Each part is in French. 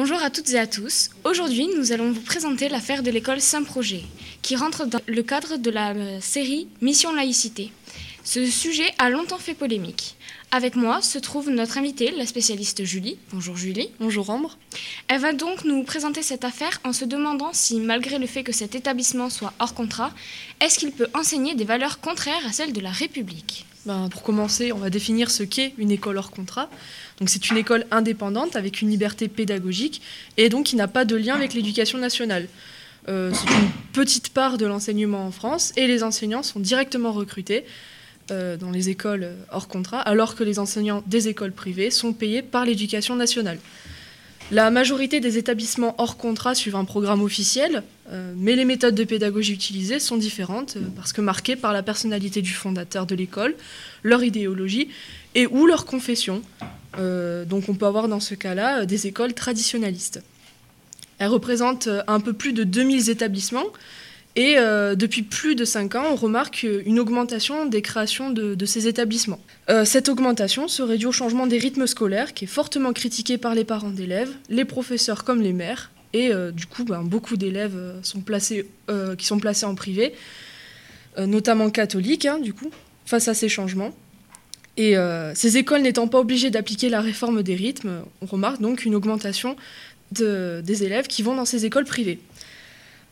Bonjour à toutes et à tous. Aujourd'hui, nous allons vous présenter l'affaire de l'école Saint-Projet, qui rentre dans le cadre de la euh, série Mission Laïcité. Ce sujet a longtemps fait polémique. Avec moi se trouve notre invitée, la spécialiste Julie. Bonjour Julie. Bonjour Ambre. Elle va donc nous présenter cette affaire en se demandant si, malgré le fait que cet établissement soit hors contrat, est-ce qu'il peut enseigner des valeurs contraires à celles de la République? Ben, Pour commencer, on va définir ce qu'est une école hors contrat. Donc c'est une école indépendante avec une liberté pédagogique et donc qui n'a pas de lien avec l'éducation nationale. Euh, c'est une petite part de l'enseignement en France et les enseignants sont directement recrutés. Euh, dans les écoles hors contrat, alors que les enseignants des écoles privées sont payés par l'éducation nationale. La majorité des établissements hors contrat suivent un programme officiel, euh, mais les méthodes de pédagogie utilisées sont différentes euh, parce que marquées par la personnalité du fondateur de l'école, leur idéologie et ou leur confession. donc on peut avoir dans ce cas-là des écoles traditionnalistes. Elles représentent un peu plus de 2000 établissements et euh, depuis plus de 5 ans, on remarque une augmentation des créations de, ces établissements. Euh, cette augmentation serait due au changement des rythmes scolaires, qui est fortement critiqué par les parents d'élèves, les professeurs comme les maires. Et euh, du coup, ben, beaucoup d'élèves qui sont placés en privé, notamment catholiques, hein, du coup, face à ces changements. Et ces écoles n'étant pas obligées d'appliquer la réforme des rythmes, on remarque donc une augmentation des élèves qui vont dans ces écoles privées.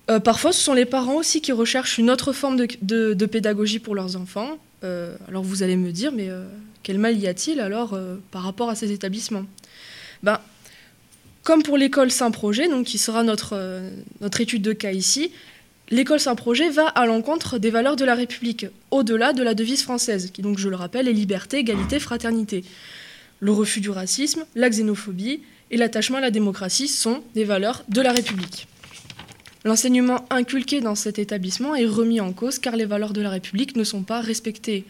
Euh, parfois, ce sont les parents aussi qui recherchent une autre forme de, pédagogie pour leurs enfants. Euh, alors vous allez me dire, mais euh, quel mal y a-t-il alors par rapport à ces établissements? Ben, Comme pour l'école Saint-Projet, donc qui sera notre, étude de cas ici, l'école Saint-Projet va à l'encontre des valeurs de la République, au-delà de la devise française, qui donc, je le rappelle, est liberté, égalité, fraternité. Le refus du racisme, la xénophobie et l'attachement à la démocratie sont des valeurs de la République. L'enseignement inculqué dans cet établissement est remis en cause car les valeurs de la République ne sont pas respectées.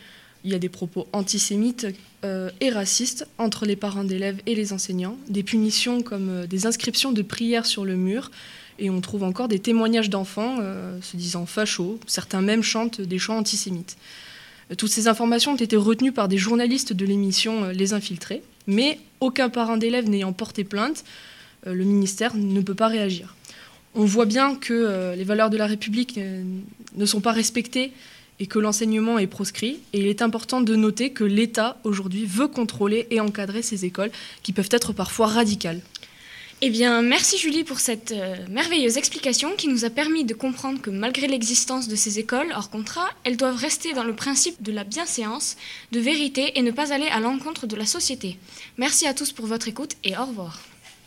Il y a des propos antisémites euh, et racistes entre les parents d'élèves et les enseignants, des punitions comme euh, des inscriptions de prières sur le mur, et on trouve encore des témoignages d'enfants euh, se disant fachos, certains même chantent des chants antisémites. Toutes ces informations ont été retenues par des journalistes de l'émission Les Infiltrés, mais aucun parent d'élève n'ayant porté plainte, le ministère ne peut pas réagir on voit bien que euh, les valeurs de la République euh, ne sont pas respectées et que l'enseignement est proscrit. Et il est important de noter que l'État, aujourd'hui, veut contrôler et encadrer ces écoles qui peuvent être parfois radicales. Eh bien, merci Julie pour cette euh, merveilleuse explication qui nous a permis de comprendre que malgré l'existence de ces écoles hors contrat, elles doivent rester dans le principe de la bienséance, de vérité et ne pas aller à l'encontre de la société. Merci à tous pour votre écoute et au revoir.